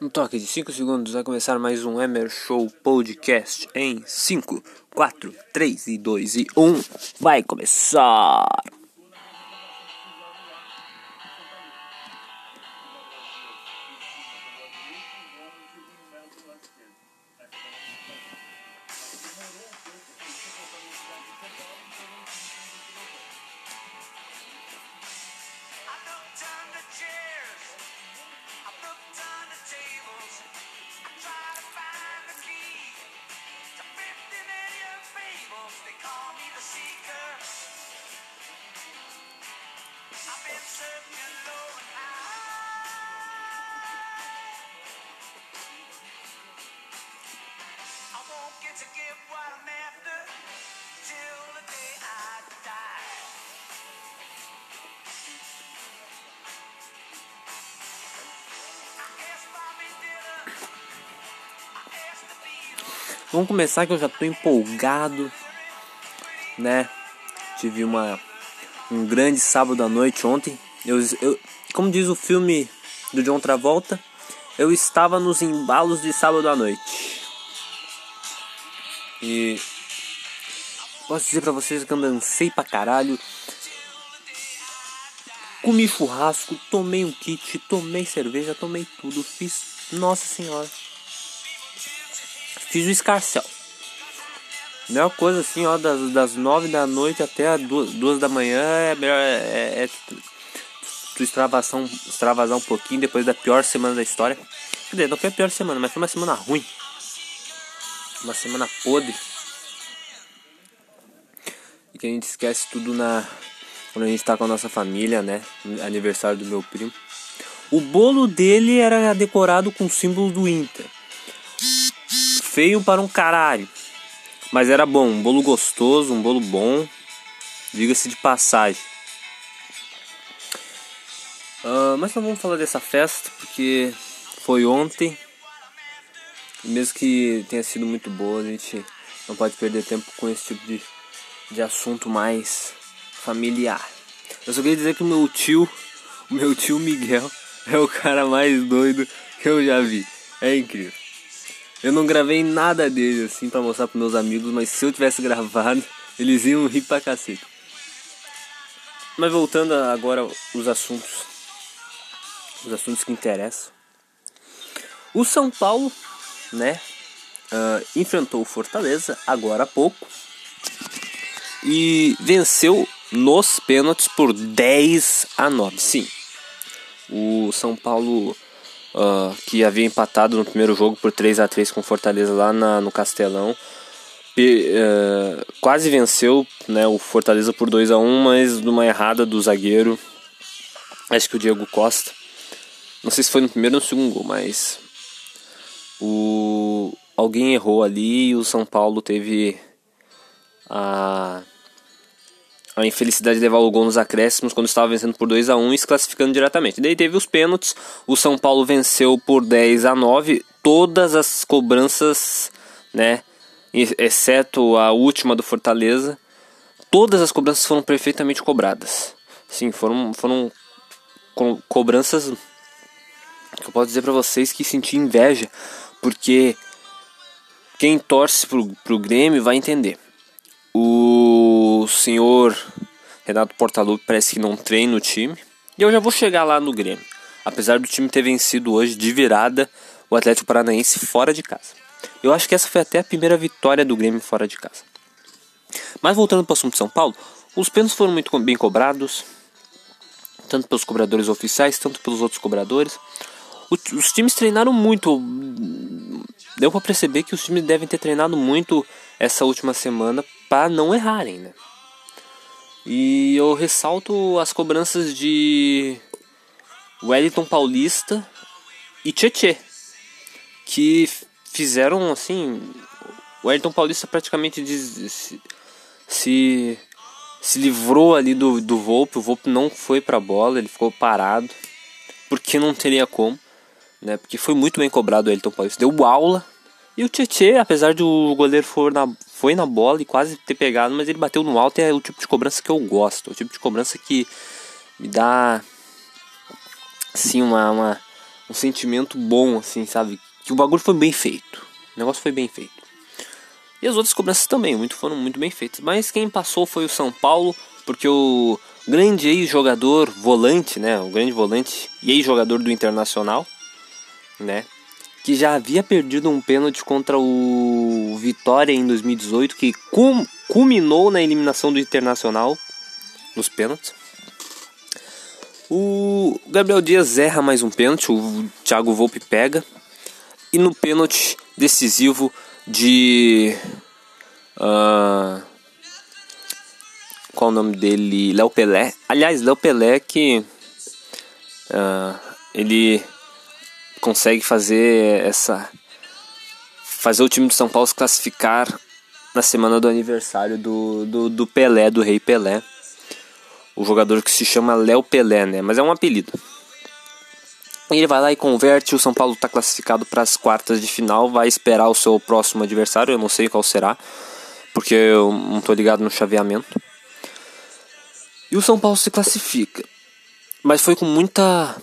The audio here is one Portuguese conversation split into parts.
Um toque de 5 segundos vai começar mais um Emer Show Podcast em 5, 4, 3 e 2 e 1. Vai começar! Vamos começar que eu já tô empolgado, né? Tive uma um grande sábado à noite ontem. Eu, eu, como diz o filme do John Travolta, eu estava nos embalos de sábado à noite. E posso dizer pra vocês que eu dancei pra caralho. Comi churrasco, tomei um kit, tomei cerveja, tomei tudo, fiz. Nossa senhora. Fiz o escarcel. Melhor coisa assim, ó, das, das 9 da noite até as 2, duas da manhã é melhor é, é, é tu, tu extravasar, extravasar um pouquinho depois da pior semana da história. Quer dizer, não foi a pior semana, mas foi uma semana ruim. Uma semana podre. E que a gente esquece tudo na. Quando a gente tá com a nossa família, né? Aniversário do meu primo. O bolo dele era decorado com o símbolo do Inter. Feio para um caralho. Mas era bom, um bolo gostoso, um bolo bom. Diga-se de passagem. Ah, mas não vamos falar dessa festa porque foi ontem. E mesmo que tenha sido muito boa, a gente não pode perder tempo com esse tipo de, de assunto mais familiar. Eu só queria dizer que o meu tio, o meu tio Miguel, é o cara mais doido que eu já vi. É incrível. Eu não gravei nada dele assim pra mostrar pros meus amigos, mas se eu tivesse gravado, eles iam rir pra cacete. Mas voltando agora os assuntos. Os assuntos que interessam. O São Paulo, né? ah, enfrentou o Fortaleza agora há pouco. E venceu nos pênaltis por 10 a 9. Sim. O São Paulo ah, que havia empatado no primeiro jogo por 3 a 3 com Fortaleza lá na, no Castelão. Pe- eh, quase venceu né, o Fortaleza por 2 a 1 mas numa errada do zagueiro. Acho que o Diego Costa. Não sei se foi no primeiro ou no segundo gol, mas o alguém errou ali e o São Paulo teve a a infelicidade de levar o gol nos acréscimos quando estava vencendo por 2 a 1 e se classificando diretamente. Daí teve os pênaltis, o São Paulo venceu por 10 a 9, todas as cobranças, né, exceto a última do Fortaleza, todas as cobranças foram perfeitamente cobradas. Sim, foram foram co- cobranças que eu posso dizer pra vocês que senti inveja, porque quem torce pro, pro Grêmio vai entender. O senhor Renato Portaluppi parece que não treina o time. E eu já vou chegar lá no Grêmio. Apesar do time ter vencido hoje de virada o Atlético Paranaense fora de casa. Eu acho que essa foi até a primeira vitória do Grêmio fora de casa. Mas voltando para o assunto de São Paulo, os pênaltis foram muito bem cobrados, tanto pelos cobradores oficiais, tanto pelos outros cobradores. Os times treinaram muito. Deu para perceber que os times devem ter treinado muito essa última semana para não errarem, né? E eu ressalto as cobranças de Wellington Paulista e Tietê, que fizeram assim. O Wellington Paulista praticamente se, se, se livrou ali do, do Volpe, o Volpe não foi pra bola, ele ficou parado, porque não teria como, né? Porque foi muito bem cobrado o Wellington Paulista, deu aula. E o Tietê, apesar de o goleiro for na, foi na bola e quase ter pegado, mas ele bateu no alto é o tipo de cobrança que eu gosto. O tipo de cobrança que me dá assim uma, uma, um sentimento bom, assim, sabe? Que o bagulho foi bem feito. O negócio foi bem feito. E as outras cobranças também, muito foram muito bem feitas. Mas quem passou foi o São Paulo, porque o grande ex-jogador volante, né? O grande volante e ex-jogador do Internacional, né? Que já havia perdido um pênalti contra o Vitória em 2018, que cum, culminou na eliminação do Internacional nos pênaltis. O Gabriel Dias erra mais um pênalti, o Thiago Volpe pega. E no pênalti decisivo de. Uh, qual o nome dele? Léo Pelé. Aliás, Léo Pelé que. Uh, ele consegue fazer essa. Fazer o time do São Paulo se classificar na semana do aniversário do, do, do Pelé, do Rei Pelé o jogador que se chama Léo Pelé, né? Mas é um apelido. Ele vai lá e converte. O São Paulo está classificado para as quartas de final. Vai esperar o seu próximo adversário. Eu não sei qual será, porque eu não estou ligado no chaveamento. E o São Paulo se classifica, mas foi com muita,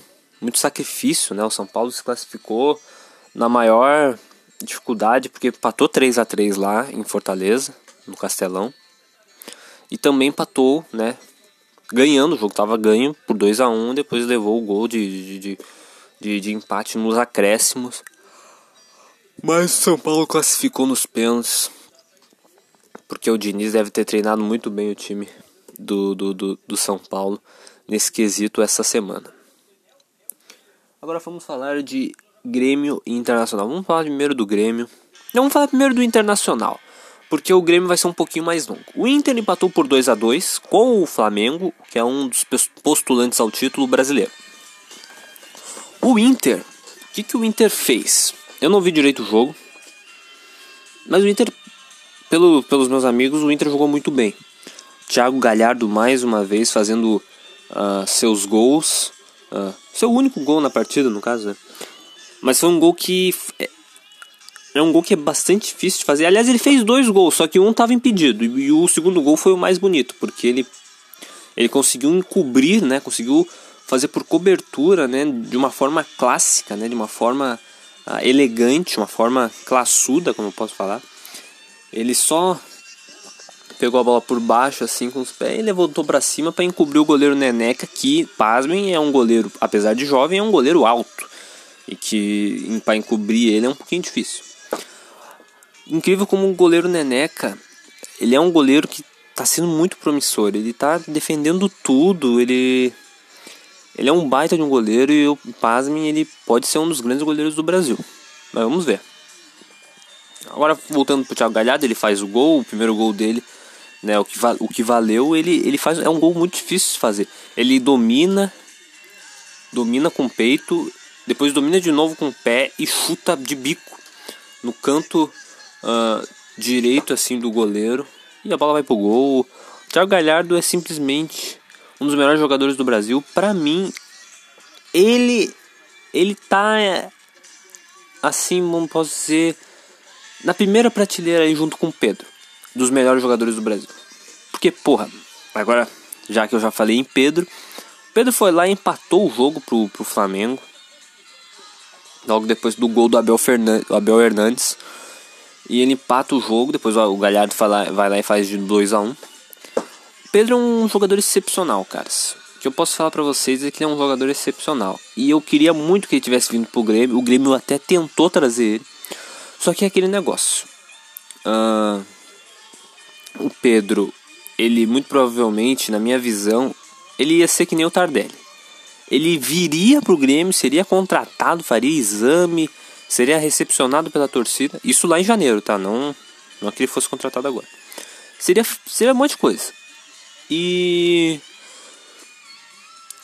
muito sacrifício, né? O São Paulo se classificou na maior dificuldade, porque empatou 3 a 3 lá em Fortaleza, no Castelão. E também empatou, né? ganhando, o jogo estava ganho por 2 a 1 depois levou o gol de, de, de, de, empate nos acréscimos. Mas o São Paulo classificou nos pênaltis, porque o Diniz deve ter treinado muito bem o time do, do, do, do São Paulo nesse quesito essa semana. Agora vamos falar de Grêmio e Internacional. Vamos falar primeiro do Grêmio. Não, vamos falar primeiro do Internacional porque o Grêmio vai ser um pouquinho mais longo. O Inter empatou por 2 a 2 com o Flamengo, que é um dos postulantes ao título brasileiro. O Inter, o que, que o Inter fez? Eu não vi direito o jogo, mas o Inter, pelo, pelos meus amigos, o Inter jogou muito bem. Thiago Galhardo mais uma vez fazendo uh, seus gols, uh, seu único gol na partida, no caso, né? Mas foi um gol que é um gol que é bastante difícil de fazer. Aliás, ele fez dois gols, só que um estava impedido. E o segundo gol foi o mais bonito, porque ele, ele conseguiu encobrir, né? Conseguiu fazer por cobertura, né? De uma forma clássica, né? De uma forma uh, elegante, uma forma classuda, como eu posso falar. Ele só pegou a bola por baixo, assim, com os pés, e levantou para cima para encobrir o goleiro Neneca, que, pasmem, é um goleiro, apesar de jovem, é um goleiro alto. E que para encobrir ele é um pouquinho difícil. Incrível como o goleiro Neneca, ele é um goleiro que está sendo muito promissor. Ele está defendendo tudo, ele ele é um baita de um goleiro e eu, pasmem, ele pode ser um dos grandes goleiros do Brasil. Mas vamos ver. Agora voltando pro Thiago Galhardo, ele faz o gol, o primeiro gol dele, né, o que, o que valeu, ele, ele faz é um gol muito difícil de fazer. Ele domina domina com o peito, depois domina de novo com o pé e chuta de bico no canto uh, direito assim do goleiro e a bola vai pro gol. O Thiago Galhardo é simplesmente um dos melhores jogadores do Brasil. Para mim, ele ele tá assim, como posso dizer, na primeira prateleira aí junto com o Pedro, dos melhores jogadores do Brasil. Porque, porra, agora já que eu já falei em Pedro, Pedro foi lá e empatou o jogo pro, pro Flamengo. Logo depois do gol do Abel, Fernandes, Abel Hernandes. E ele empata o jogo, depois o Galhardo vai lá e faz de 2 a 1 um. Pedro é um jogador excepcional, caras. O que eu posso falar para vocês é que ele é um jogador excepcional. E eu queria muito que ele tivesse vindo pro Grêmio. O Grêmio até tentou trazer ele. Só que é aquele negócio. Uh, o Pedro, ele muito provavelmente, na minha visão, ele ia ser que nem o Tardelli. Ele viria pro Grêmio, seria contratado, faria exame, seria recepcionado pela torcida. Isso lá em janeiro, tá? Não, não é que ele fosse contratado agora. Seria, seria um monte de coisa. E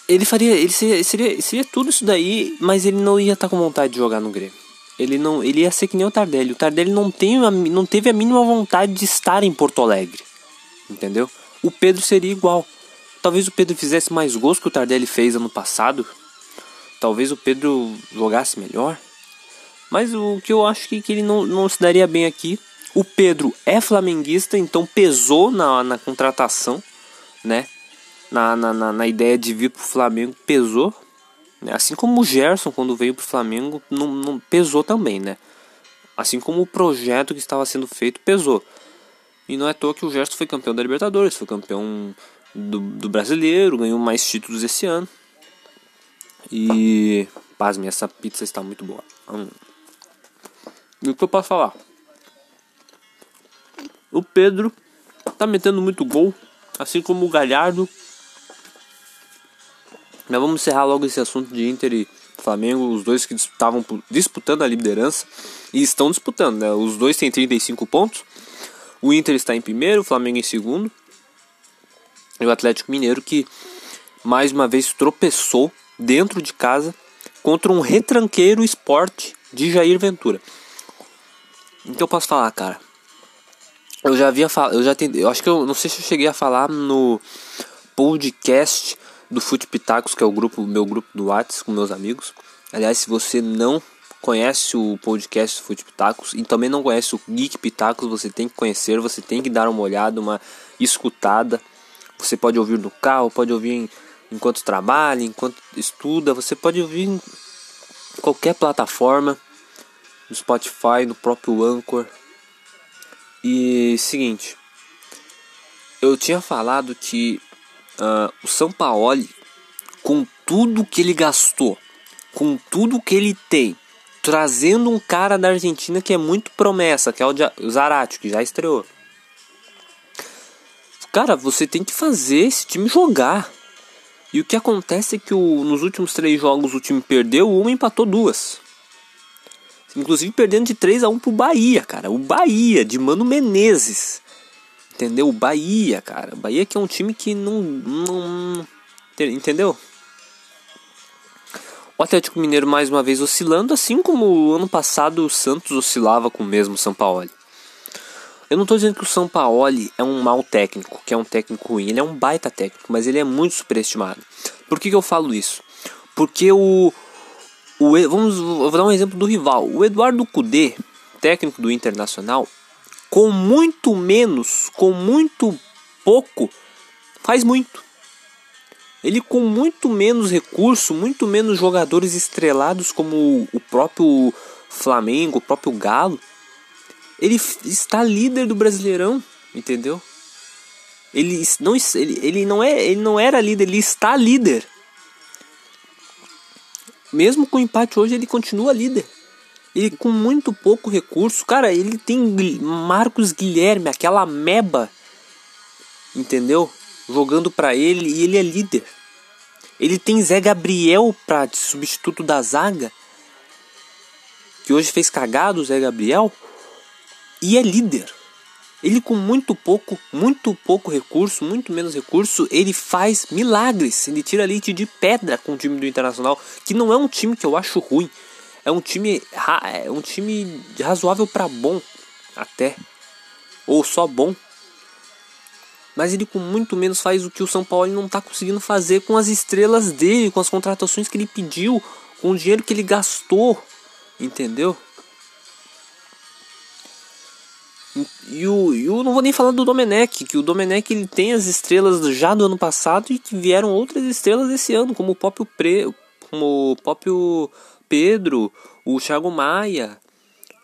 ele faria, ele seria, seria, seria tudo isso daí, mas ele não ia estar tá com vontade de jogar no Grêmio. Ele não, ele ia ser que nem o Tardelli. O Tardelli não tem, não teve a mínima vontade de estar em Porto Alegre, entendeu? O Pedro seria igual. Talvez o Pedro fizesse mais gols que o Tardelli fez ano passado. Talvez o Pedro jogasse melhor. Mas o que eu acho que, que ele não, não se daria bem aqui. O Pedro é flamenguista, então pesou na, na contratação, né? Na, na, na, na ideia de vir pro Flamengo, pesou. Né? Assim como o Gerson, quando veio pro Flamengo, não, não pesou também, né? Assim como o projeto que estava sendo feito pesou. E não é à toa que o Gerson foi campeão da Libertadores, foi campeão do, do brasileiro, ganhou mais títulos esse ano. E. Pasme, essa pizza está muito boa. Hum. E o que eu posso falar? O Pedro tá metendo muito gol, assim como o Galhardo. Mas vamos encerrar logo esse assunto de Inter e Flamengo, os dois que estavam disputando a liderança e estão disputando, né? Os dois têm 35 pontos. O Inter está em primeiro, o Flamengo em segundo. E o Atlético Mineiro que mais uma vez tropeçou dentro de casa contra um retranqueiro esporte de Jair Ventura. O que eu posso falar, cara? Eu já havia falado, eu já tentei, eu acho que eu não sei se eu cheguei a falar no podcast do Fute Pitacos, que é o grupo, meu grupo do Whats com meus amigos. Aliás, se você não conhece o podcast Fute Pitacos e também não conhece o Geek Pitacos, você tem que conhecer, você tem que dar uma olhada, uma escutada. Você pode ouvir no carro, pode ouvir enquanto trabalha, enquanto estuda, você pode ouvir em qualquer plataforma, no Spotify, no próprio Anchor. E seguinte, eu tinha falado que uh, o São Paulo, com tudo que ele gastou, com tudo que ele tem, trazendo um cara da Argentina que é muito promessa, que é o Zarate, que já estreou. Cara, você tem que fazer esse time jogar. E o que acontece é que o, nos últimos três jogos o time perdeu, uma empatou duas. Inclusive perdendo de 3 a 1 pro Bahia, cara. O Bahia, de Mano Menezes. Entendeu? O Bahia, cara. Bahia que é um time que não. não entendeu? O Atlético Mineiro mais uma vez oscilando, assim como o ano passado o Santos oscilava com o mesmo São Paulo. Eu não estou dizendo que o São Paulo é um mau técnico, que é um técnico ruim. Ele é um baita técnico, mas ele é muito superestimado. Por que, que eu falo isso? Porque o, o, vamos, vou dar um exemplo do rival. O Eduardo Cudê, técnico do Internacional, com muito menos, com muito pouco, faz muito. Ele com muito menos recurso, muito menos jogadores estrelados como o próprio Flamengo, o próprio Galo, ele está líder do Brasileirão, entendeu? Ele não, ele, ele não é, ele não era líder, ele está líder. Mesmo com o empate hoje, ele continua líder. Ele com muito pouco recurso. Cara, ele tem Marcos Guilherme, aquela meba. Entendeu? Jogando para ele e ele é líder. Ele tem Zé Gabriel para substituto da zaga. Que hoje fez cagado o Zé Gabriel. E é líder. Ele com muito pouco, muito pouco recurso, muito menos recurso, ele faz milagres. Ele tira leite de pedra com o time do Internacional, que não é um time que eu acho ruim. É um time, é um time razoável para bom, até. Ou só bom. Mas ele com muito menos faz o que o São Paulo não está conseguindo fazer com as estrelas dele, com as contratações que ele pediu, com o dinheiro que ele gastou. Entendeu? E o, eu não vou nem falar do Domenech, que o Domenech ele tem as estrelas já do ano passado e que vieram outras estrelas esse ano, como o próprio, Pre, como o próprio Pedro, o Thiago Maia.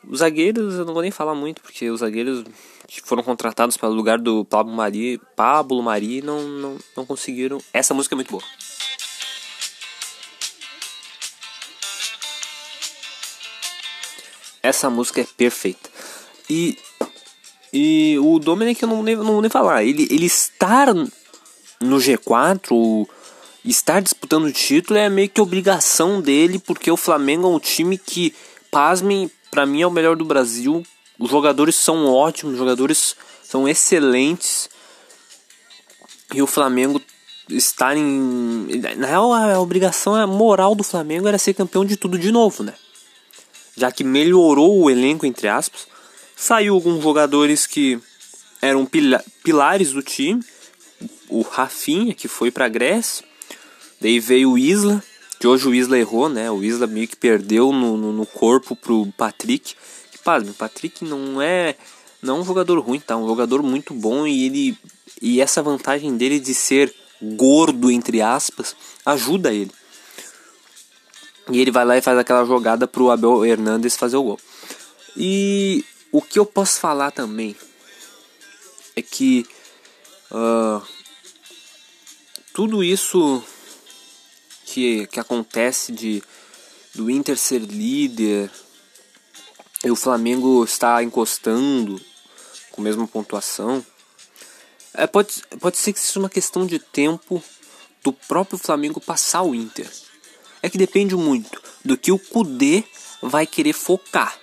Os zagueiros eu não vou nem falar muito, porque os zagueiros que foram contratados para o lugar do Pablo Mari, Pablo Mari não, não, não conseguiram. Essa música é muito boa. Essa música é perfeita. E e o Dominic eu não, nem, não vou nem falar. Ele, ele estar no G4, estar disputando o título é meio que obrigação dele, porque o Flamengo é um time que, pasmem, para mim é o melhor do Brasil. Os jogadores são ótimos, os jogadores são excelentes. E o Flamengo estar em. Na real, a obrigação a moral do Flamengo era ser campeão de tudo de novo, né? Já que melhorou o elenco, entre aspas. Saiu alguns jogadores que eram pila pilares do time. O Rafinha, que foi para a Grécia. Daí veio o Isla, que hoje o Isla errou, né? O Isla meio que perdeu no, no, no corpo pro Patrick. Que, pá, o Patrick não é, não é um jogador ruim, tá? Um jogador muito bom e ele e essa vantagem dele de ser gordo entre aspas ajuda ele. E ele vai lá e faz aquela jogada pro Abel Hernandes fazer o gol. E o que eu posso falar também é que uh, tudo isso que, que acontece de do Inter ser líder e o Flamengo está encostando com a mesma pontuação, é, pode, pode ser que seja uma questão de tempo do próprio Flamengo passar o Inter. É que depende muito do que o Kudê vai querer focar.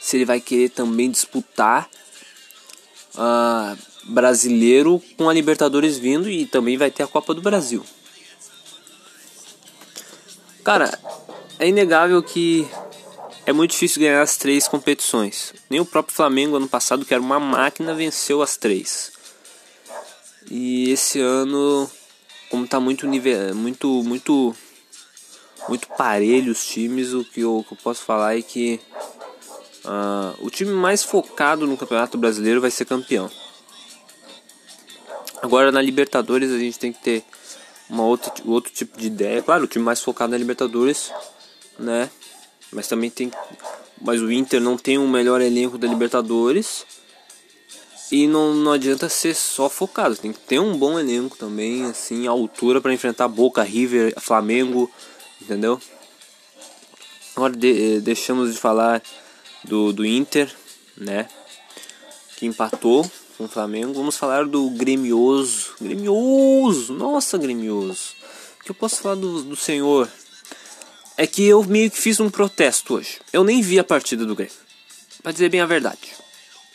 Se ele vai querer também disputar uh, brasileiro com a Libertadores vindo e também vai ter a Copa do Brasil. Cara, é inegável que é muito difícil ganhar as três competições. Nem o próprio Flamengo ano passado, que era uma máquina, venceu as três. E esse ano, como tá muito nível, muito muito muito parelho os times, o que eu, o que eu posso falar é que uh, o time mais focado no Campeonato Brasileiro vai ser campeão. Agora na Libertadores a gente tem que ter uma outra, outro tipo de ideia. Claro, o time mais focado na Libertadores, né? Mas também tem. Mas o Inter não tem o melhor elenco da Libertadores. E não, não adianta ser só focado, tem que ter um bom elenco também, assim, a altura para enfrentar Boca, River, Flamengo, entendeu? Agora de, eh, deixamos de falar do, do Inter, né? Que empatou com o Flamengo. Vamos falar do Gremioso. Gremioso! Nossa, Gremioso! O que eu posso falar do, do senhor? É que eu meio que fiz um protesto hoje. Eu nem vi a partida do Grêmio. Pra dizer bem a verdade.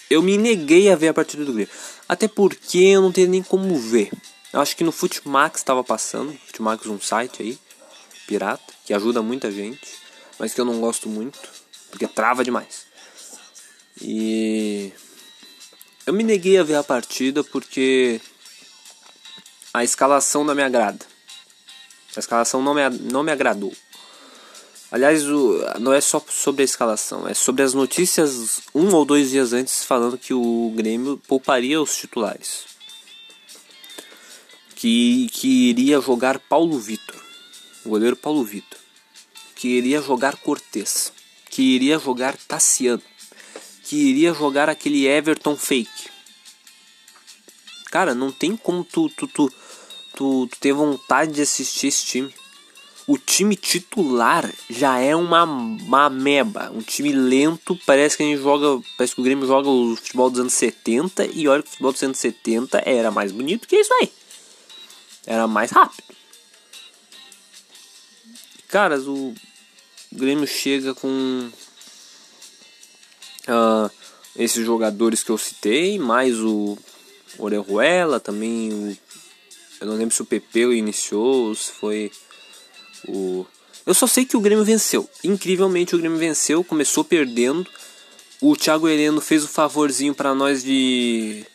Eu me neguei a ver a partida do Grêmio. Até porque eu não tenho nem como ver. Eu acho que no Futimax estava passando. Futimax um site aí. Pirata. Que ajuda muita gente. Mas que eu não gosto muito. Porque trava demais. E eu me neguei a ver a partida porque a escalação não me agrada. A escalação não me, não me agradou. Aliás, o, não é só sobre a escalação, é sobre as notícias um ou dois dias antes falando que o Grêmio pouparia os titulares. Que, que iria jogar Paulo Vitor, o goleiro Paulo Vitor. Que iria jogar Cortez. Que iria jogar Tassiano que iria jogar aquele Everton fake. Cara, não tem como tu, tu, tu, tu, tu ter vontade de assistir esse time. O time titular já é uma, uma meba, um time lento. Parece que a gente joga. Parece que o Grêmio joga o futebol dos anos 70 e olha que o futebol dos anos 70 era mais bonito que isso aí. Era mais rápido. Caras, o Grêmio chega com uh, esses jogadores que eu citei, mais o Orejuela, também o, eu não lembro se o PP iniciou, se foi o eu só sei que o Grêmio venceu. Incrivelmente o Grêmio venceu, começou perdendo. O Thiago Heleno fez o favorzinho para nós de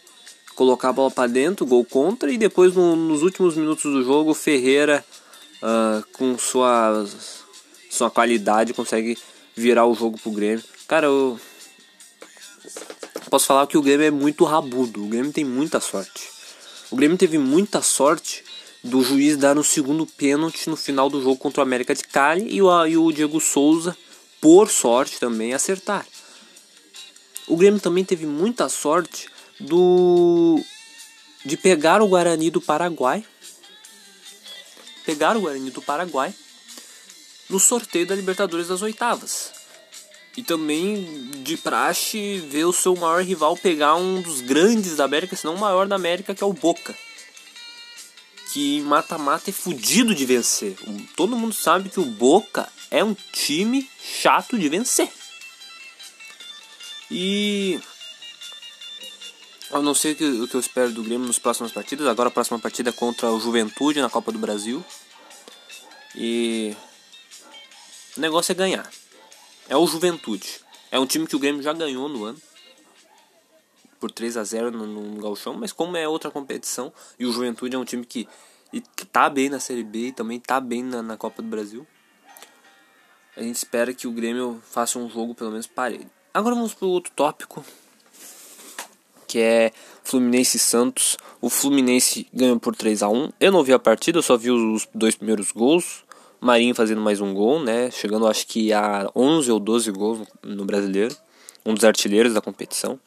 colocar a bola para dentro, gol contra, e depois no, nos últimos minutos do jogo o Ferreira uh, com sua sua qualidade consegue virar o jogo pro Grêmio. Cara, eu posso falar que o Grêmio é muito rabudo. O Grêmio tem muita sorte. O Grêmio teve muita sorte do juiz dar no segundo pênalti no final do jogo contra o América de Cali e o, e o Diego Souza, por sorte também, acertar. O Grêmio também teve muita sorte do de pegar o Guarani do Paraguai. Pegar o Guarani do Paraguai no sorteio da Libertadores das oitavas. E também de praxe ver o seu maior rival pegar um dos grandes da América, se não o maior da América, que é o Boca. Que mata-mata é fudido de vencer. Todo mundo sabe que o Boca é um time chato de vencer. E eu não sei o que, eu espero do Grêmio nos próximas partidas. Agora a próxima partida é contra o Juventude na Copa do Brasil. E o negócio é ganhar é o Juventude. É um time que o Grêmio já ganhou no ano. Por 3 a 0 no, no Galchão, mas como é outra competição, e o Juventude é um time que, que tá bem na Série B e também tá bem na, na Copa do Brasil. A gente espera que o Grêmio faça um jogo pelo menos parelho. Agora vamos para o outro tópico, que é Fluminense e Santos. O Fluminense ganhou por 3 a 1 Eu não vi a partida, eu só vi os dois primeiros gols Marinho fazendo mais um gol, né? Chegando acho que a 11 ou 12 gols no brasileiro. Um dos artilheiros da competição.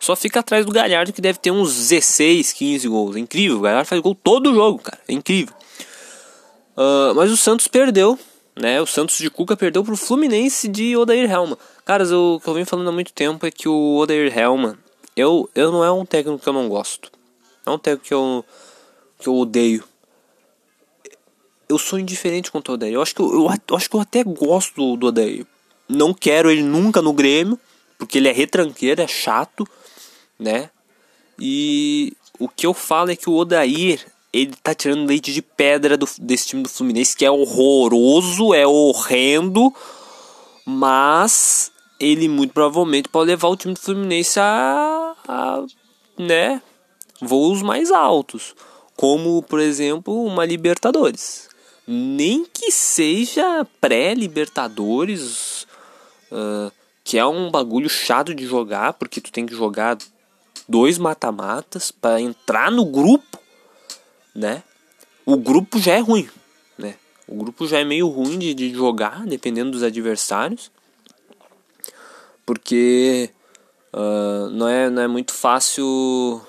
Só fica atrás do Galhardo que deve ter uns 16, 15 gols. É incrível, o Galhardo faz gol todo jogo, cara. É incrível. Uh, mas o Santos perdeu, né? O Santos de Cuca perdeu pro Fluminense de Odair Helma. Caras, o que eu venho falando há muito tempo é que o Odair Helma, eu, eu não é um técnico que eu não gosto. É um técnico que eu, que eu odeio. Eu sou indiferente quanto ao Odair. Eu acho que eu, eu, eu acho que eu até gosto do, do Odair. Não quero ele nunca no Grêmio, porque ele é retranqueiro, é chato, né? E o que eu falo é que o Odair, ele tá tirando leite de pedra do, desse time do Fluminense, que é horroroso, é horrendo, mas ele muito provavelmente pode levar o time do Fluminense a, a né, voos mais altos, como por exemplo uma Libertadores. Nem que seja pré-Libertadores, uh, que é um bagulho chato de jogar, porque tu tem que jogar dois mata-matas para entrar no grupo, né? O grupo já é ruim, né? O grupo já é meio ruim de, de jogar, dependendo dos adversários, porque uh, não, é, não é muito fácil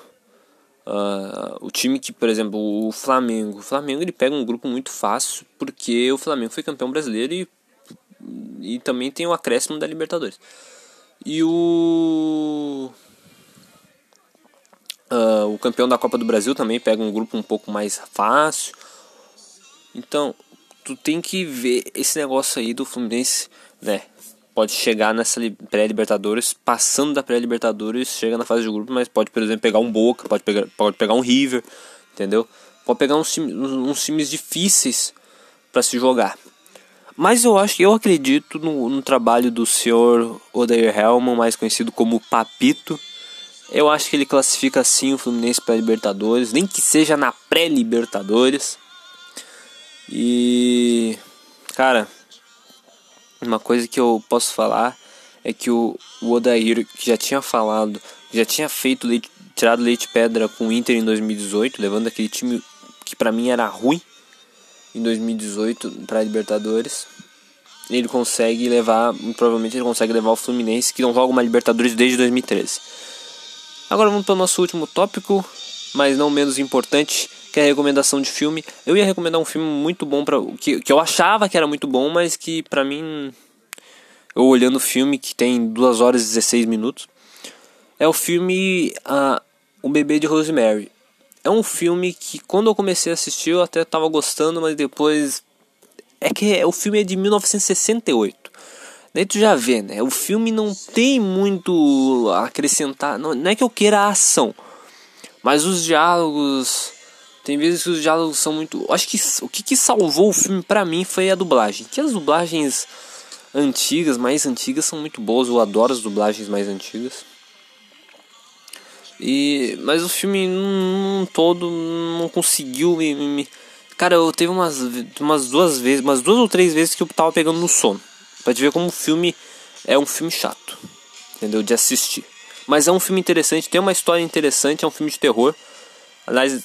Uh, o time que, por exemplo, o Flamengo. O Flamengo ele pega um grupo muito fácil porque o Flamengo foi campeão brasileiro e, e também tem o acréscimo da Libertadores. E o. Uh, o campeão da Copa do Brasil também pega um grupo um pouco mais fácil. Então, tu tem que ver esse negócio aí do Fluminense, né? Pode chegar nessa pré-Libertadores, passando da pré-Libertadores, chega na fase de grupo, mas pode, por exemplo, pegar um Boca, pode pegar, pode pegar um River, entendeu? Pode pegar uns, uns times difíceis para se jogar. Mas eu acho que eu acredito no, no trabalho do senhor Odair Helman, mais conhecido como Papito. Eu acho que ele classifica assim o Fluminense para Libertadores, nem que seja na pré-Libertadores. E cara, uma coisa que eu posso falar é que o, o Odair, que já tinha falado, já tinha feito leite, tirado leite pedra com o Inter em 2018, levando aquele time que para mim era ruim em 2018 para Libertadores. Ele consegue levar, provavelmente ele consegue levar o Fluminense, que não joga uma Libertadores desde 2013. Agora vamos para o nosso último tópico, mas não menos importante, que é a recomendação de filme. Eu ia recomendar um filme muito bom para que, que eu achava que era muito bom, mas que para mim eu olhando o filme que tem 2 horas e 16 minutos, é o filme uh, O Bebê de Rosemary. É um filme que quando eu comecei a assistir eu até tava gostando, mas depois é que o filme é de 1968. Daí tu já vê, né? O filme não tem muito a acrescentar. Não, não é que eu queira a ação, mas os diálogos tem vezes que os diálogos são muito. Acho que o que, que salvou o filme para mim foi a dublagem. Que as dublagens antigas, mais antigas, são muito boas. Eu adoro as dublagens mais antigas. E mas o filme num todo não conseguiu me, me, cara, eu teve umas umas duas vezes, umas duas ou três vezes que eu tava pegando no sono. Pra te ver como o filme é um filme chato, entendeu? De assistir. Mas é um filme interessante, tem uma história interessante, é um filme de terror. Aliás,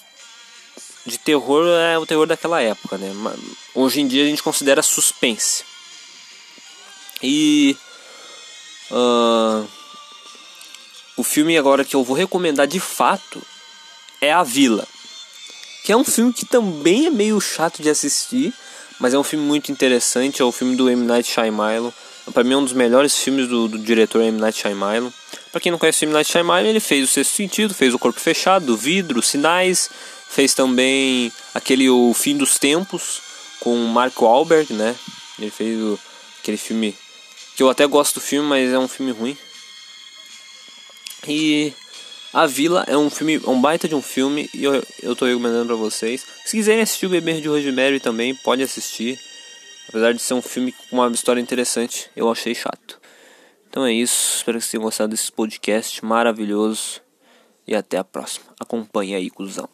de terror é o terror daquela época, né? Hoje em dia a gente considera suspense. E uh, o filme agora que eu vou recomendar de fato é A Vila, que é um filme que também é meio chato de assistir, mas é um filme muito interessante. É o filme do M Night Shyamalan. Para mim é um dos melhores filmes do, do diretor M Night Shyamalan. Para quem não conhece o M Night Shyamalan, ele fez o Sexto Sentido, fez o Corpo Fechado, o Vidro, Sinais Fez também aquele O Fim dos Tempos com Marco Wahlberg, né? Ele fez o, aquele filme que eu até gosto do filme, mas é um filme ruim. E A Vila é um filme, um baita de um filme e eu, eu tô recomendando para vocês. Se quiserem assistir o Bebê de Rosemary também, pode assistir. Apesar de ser um filme com uma história interessante, eu achei chato. Então é isso, espero que vocês tenham gostado desse podcast maravilhoso. E até a próxima. Acompanhe aí, cuzão.